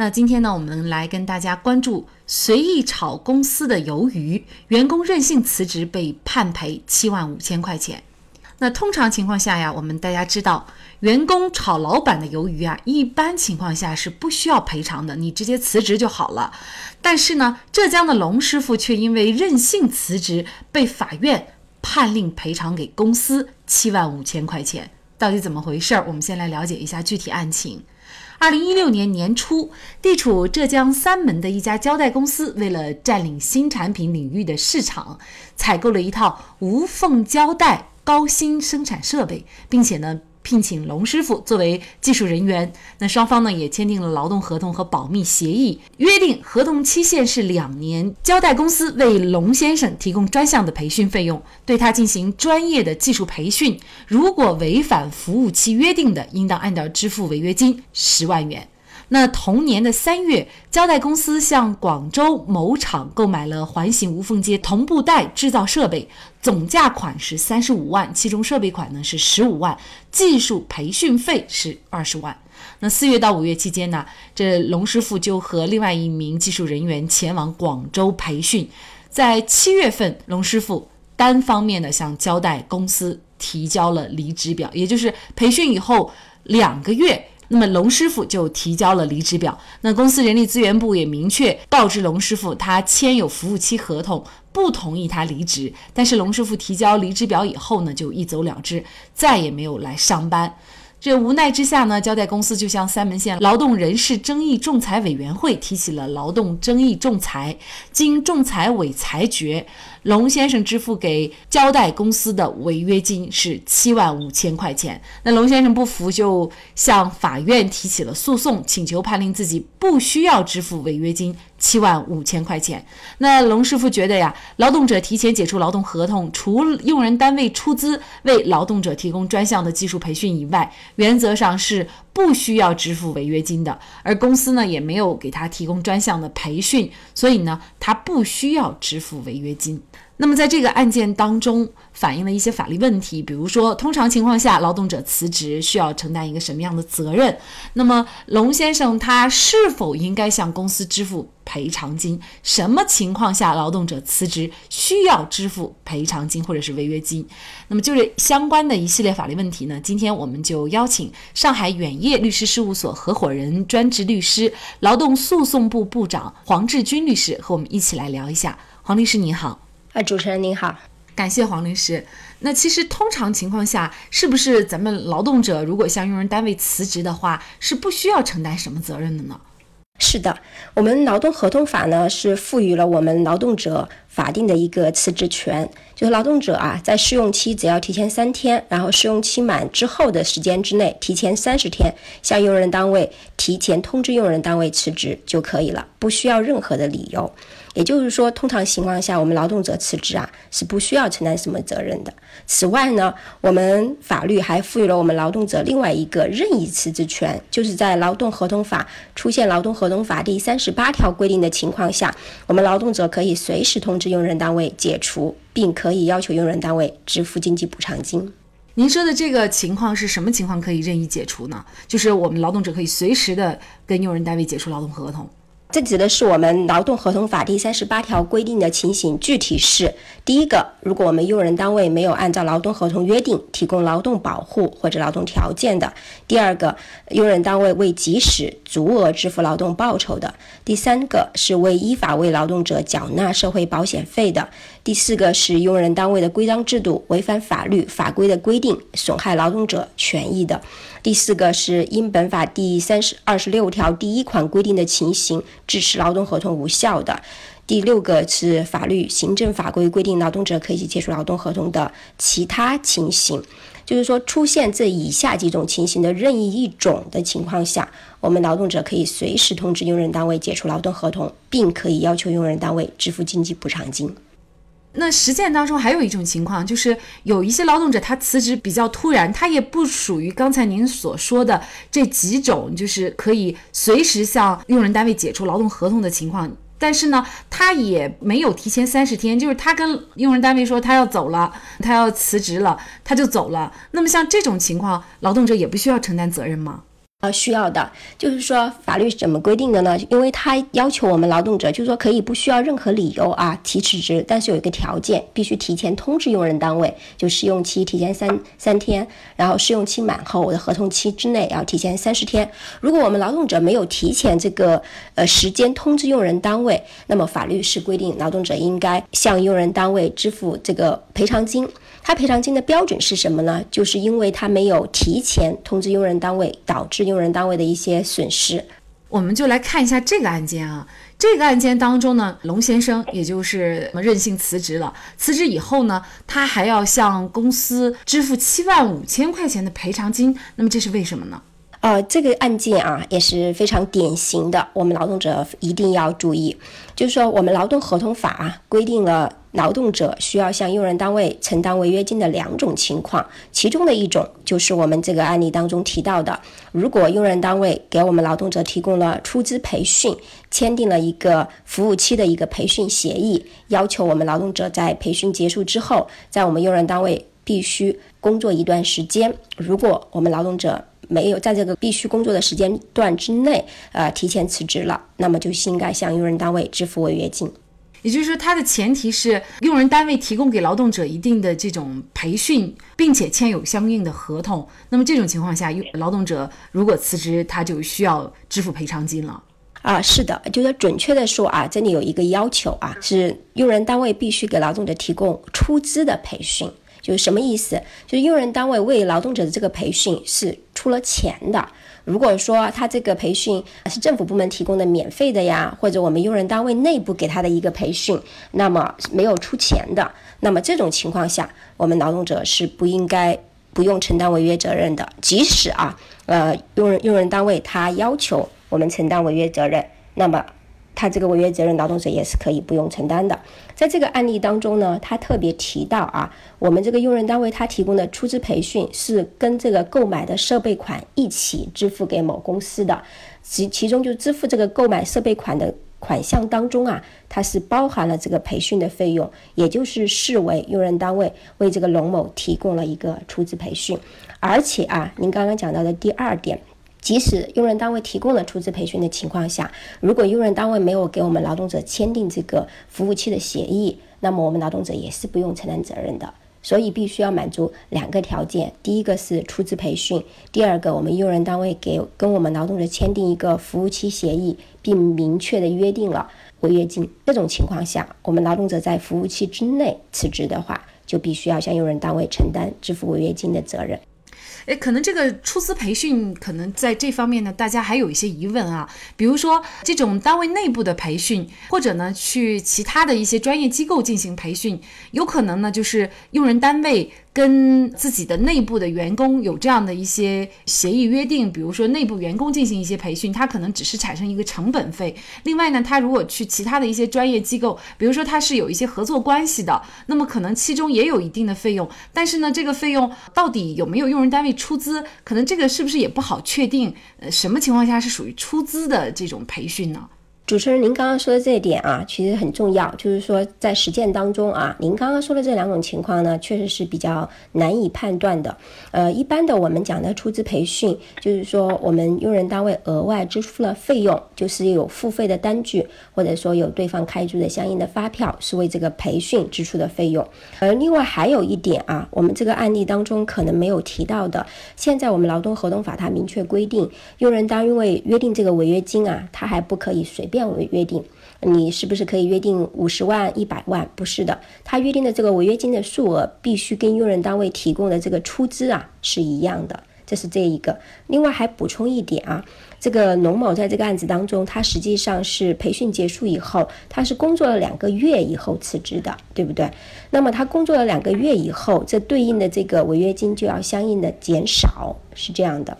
那今天呢，我们来跟大家关注随意炒公司的鱿鱼，员工任性辞职被判赔七万五千块钱。那通常情况下呀，我们大家知道，员工炒老板的鱿鱼啊，一般情况下是不需要赔偿的，你直接辞职就好了。但是呢，浙江的龙师傅却因为任性辞职，被法院判令赔偿给公司七万五千块钱。到底怎么回事儿？我们先来了解一下具体案情。二零一六年年初，地处浙江三门的一家胶带公司，为了占领新产品领域的市场，采购了一套无缝胶带高新生产设备，并且呢。聘请龙师傅作为技术人员，那双方呢也签订了劳动合同和保密协议，约定合同期限是两年。交代公司为龙先生提供专项的培训费用，对他进行专业的技术培训。如果违反服务期约定的，应当按照支付违约金十万元。那同年的三月，胶带公司向广州某厂购买了环形无缝接同步带制造设备，总价款是三十五万，其中设备款呢是十五万，技术培训费是二十万。那四月到五月期间呢，这龙师傅就和另外一名技术人员前往广州培训。在七月份，龙师傅单方面的向胶带公司提交了离职表，也就是培训以后两个月。那么龙师傅就提交了离职表，那公司人力资源部也明确告知龙师傅，他签有服务期合同，不同意他离职。但是龙师傅提交离职表以后呢，就一走了之，再也没有来上班。这无奈之下呢，交代公司就向三门县劳动人事争议仲裁委员会提起了劳动争议仲裁。经仲裁委裁决，龙先生支付给交代公司的违约金是七万五千块钱。那龙先生不服，就向法院提起了诉讼，请求判令自己不需要支付违约金。七万五千块钱。那龙师傅觉得呀，劳动者提前解除劳动合同，除用人单位出资为劳动者提供专项的技术培训以外，原则上是不需要支付违约金的。而公司呢，也没有给他提供专项的培训，所以呢，他不需要支付违约金。那么，在这个案件当中，反映了一些法律问题，比如说，通常情况下，劳动者辞职需要承担一个什么样的责任？那么，龙先生他是否应该向公司支付赔偿金？什么情况下劳动者辞职需要支付赔偿金或者是违约金？那么，就是相关的一系列法律问题呢？今天我们就邀请上海远业律师事务所合伙人、专职律师、劳动诉讼部部长黄志军律师和我们一起来聊一下。黄律师您好。啊，主持人您好，感谢黄律师。那其实通常情况下，是不是咱们劳动者如果向用人单位辞职的话，是不需要承担什么责任的呢？是的，我们劳动合同法呢是赋予了我们劳动者法定的一个辞职权，就是劳动者啊在试用期只要提前三天，然后试用期满之后的时间之内，提前三十天向用人单位提前通知用人单位辞职就可以了，不需要任何的理由。也就是说，通常情况下，我们劳动者辞职啊是不需要承担什么责任的。此外呢，我们法律还赋予了我们劳动者另外一个任意辞职权，就是在劳动合同法出现劳动合同法第三十八条规定的情况下，我们劳动者可以随时通知用人单位解除，并可以要求用人单位支付经济补偿金。您说的这个情况是什么情况可以任意解除呢？就是我们劳动者可以随时的跟用人单位解除劳动合同。这指的是我们劳动合同法第三十八条规定的情形，具体是：第一个，如果我们用人单位没有按照劳动合同约定提供劳动保护或者劳动条件的；第二个，用人单位未及时足额支付劳动报酬的；第三个是未依法为劳动者缴纳社会保险费的；第四个是用人单位的规章制度违反法律法规的规定，损害劳动者权益的。第四个是因本法第三十二十六条第一款规定的情形致使劳动合同无效的；第六个是法律、行政法规规定劳动者可以解除劳动合同的其他情形。就是说，出现这以下几种情形的任意一种的情况下，我们劳动者可以随时通知用人单位解除劳动合同，并可以要求用人单位支付经济补偿金。那实践当中还有一种情况，就是有一些劳动者他辞职比较突然，他也不属于刚才您所说的这几种，就是可以随时向用人单位解除劳动合同的情况。但是呢，他也没有提前三十天，就是他跟用人单位说他要走了，他要辞职了，他就走了。那么像这种情况，劳动者也不需要承担责任吗？呃，需要的，就是说法律是怎么规定的呢？因为他要求我们劳动者，就是说可以不需要任何理由啊提辞职，但是有一个条件，必须提前通知用人单位，就试用期提前三三天，然后试用期满后我的合同期之内要提前三十天。如果我们劳动者没有提前这个呃时间通知用人单位，那么法律是规定劳动者应该向用人单位支付这个赔偿金。他赔偿金的标准是什么呢？就是因为他没有提前通知用人单位，导致用人单位的一些损失。我们就来看一下这个案件啊。这个案件当中呢，龙先生也就是任性辞职了。辞职以后呢，他还要向公司支付七万五千块钱的赔偿金。那么这是为什么呢？呃，这个案件啊也是非常典型的，我们劳动者一定要注意，就是说我们劳动合同法规定了。劳动者需要向用人单位承担违约金的两种情况，其中的一种就是我们这个案例当中提到的，如果用人单位给我们劳动者提供了出资培训，签订了一个服务期的一个培训协议，要求我们劳动者在培训结束之后，在我们用人单位必须工作一段时间。如果我们劳动者没有在这个必须工作的时间段之内，呃，提前辞职了，那么就应该向用人单位支付违约金。也就是说，它的前提是用人单位提供给劳动者一定的这种培训，并且签有相应的合同。那么这种情况下，劳动者如果辞职，他就需要支付赔偿金了。啊，是的，就是准确的说啊，这里有一个要求啊，是用人单位必须给劳动者提供出资的培训。就是什么意思？就是用人单位为劳动者的这个培训是出了钱的。如果说他这个培训是政府部门提供的免费的呀，或者我们用人单位内部给他的一个培训，那么没有出钱的，那么这种情况下，我们劳动者是不应该不用承担违约责任的。即使啊，呃，用人用人单位他要求我们承担违约责任，那么。他这个违约责任，劳动者也是可以不用承担的。在这个案例当中呢，他特别提到啊，我们这个用人单位他提供的出资培训是跟这个购买的设备款一起支付给某公司的，其其中就支付这个购买设备款的款项当中啊，它是包含了这个培训的费用，也就是视为用人单位为这个龙某提供了一个出资培训。而且啊，您刚刚讲到的第二点。即使用人单位提供了出资培训的情况下，如果用人单位没有给我们劳动者签订这个服务期的协议，那么我们劳动者也是不用承担责任的。所以必须要满足两个条件：第一个是出资培训，第二个我们用人单位给跟我们劳动者签订一个服务期协议，并明确的约定了违约金。这种情况下，我们劳动者在服务期之内辞职的话，就必须要向用人单位承担支付违约金的责任。诶，可能这个出资培训，可能在这方面呢，大家还有一些疑问啊。比如说，这种单位内部的培训，或者呢，去其他的一些专业机构进行培训，有可能呢，就是用人单位。跟自己的内部的员工有这样的一些协议约定，比如说内部员工进行一些培训，他可能只是产生一个成本费。另外呢，他如果去其他的一些专业机构，比如说他是有一些合作关系的，那么可能其中也有一定的费用。但是呢，这个费用到底有没有用人单位出资，可能这个是不是也不好确定？呃，什么情况下是属于出资的这种培训呢？主持人，您刚刚说的这一点啊，其实很重要。就是说，在实践当中啊，您刚刚说的这两种情况呢，确实是比较难以判断的。呃，一般的我们讲的出资培训，就是说我们用人单位额外支付了费用，就是有付费的单据，或者说有对方开具的相应的发票，是为这个培训支出的费用。而另外还有一点啊，我们这个案例当中可能没有提到的，现在我们劳动合同法它明确规定，用人单位约定这个违约金啊，它还不可以随便。为约定，你是不是可以约定五十万、一百万？不是的，他约定的这个违约金的数额必须跟用人单位提供的这个出资啊是一样的。这是这一个。另外还补充一点啊，这个龙某在这个案子当中，他实际上是培训结束以后，他是工作了两个月以后辞职的，对不对？那么他工作了两个月以后，这对应的这个违约金就要相应的减少，是这样的。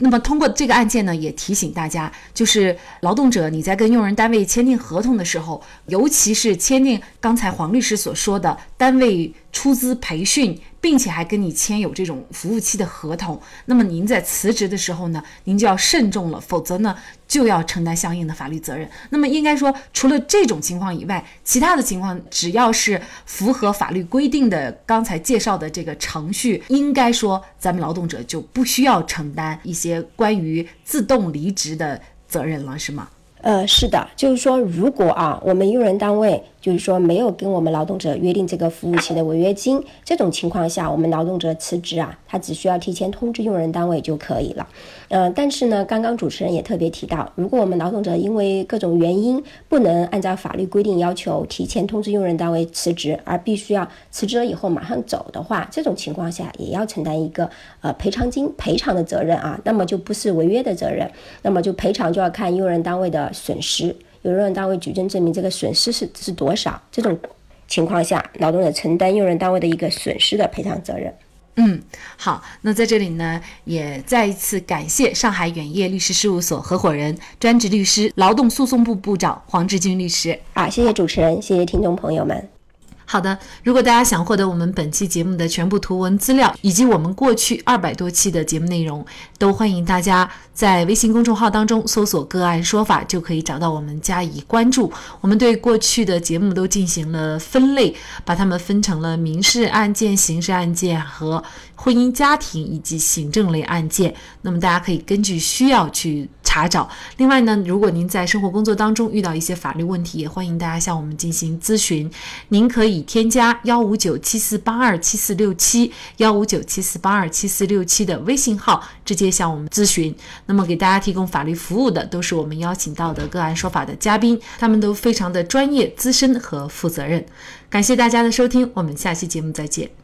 那么通过这个案件呢，也提醒大家，就是劳动者你在跟用人单位签订合同的时候，尤其是签订刚才黄律师所说的单位出资培训。并且还跟你签有这种服务期的合同，那么您在辞职的时候呢，您就要慎重了，否则呢就要承担相应的法律责任。那么应该说，除了这种情况以外，其他的情况只要是符合法律规定的，刚才介绍的这个程序，应该说咱们劳动者就不需要承担一些关于自动离职的责任了，是吗？呃，是的，就是说，如果啊，我们用人单位就是说没有跟我们劳动者约定这个服务期的违约金，这种情况下，我们劳动者辞职啊，他只需要提前通知用人单位就可以了。嗯，但是呢，刚刚主持人也特别提到，如果我们劳动者因为各种原因不能按照法律规定要求提前通知用人单位辞职，而必须要辞职了以后马上走的话，这种情况下也要承担一个呃赔偿金赔偿的责任啊，那么就不是违约的责任，那么就赔偿就要看用人单位的。损失由用人单位举证证明这个损失是是多少？这种情况下，劳动者承担用人单位的一个损失的赔偿责任。嗯，好，那在这里呢，也再一次感谢上海远业律师事务所合伙人、专职律师、劳动诉讼部部长黄志军律师。啊，谢谢主持人，谢谢听众朋友们。好的，如果大家想获得我们本期节目的全部图文资料，以及我们过去二百多期的节目内容，都欢迎大家在微信公众号当中搜索“个案说法”，就可以找到我们加以关注。我们对过去的节目都进行了分类，把它们分成了民事案件、刑事案件和婚姻家庭以及行政类案件。那么大家可以根据需要去。查找。另外呢，如果您在生活工作当中遇到一些法律问题，也欢迎大家向我们进行咨询。您可以添加幺五九七四八二七四六七幺五九七四八二七四六七的微信号，直接向我们咨询。那么给大家提供法律服务的都是我们邀请到的个案说法的嘉宾，他们都非常的专业、资深和负责任。感谢大家的收听，我们下期节目再见。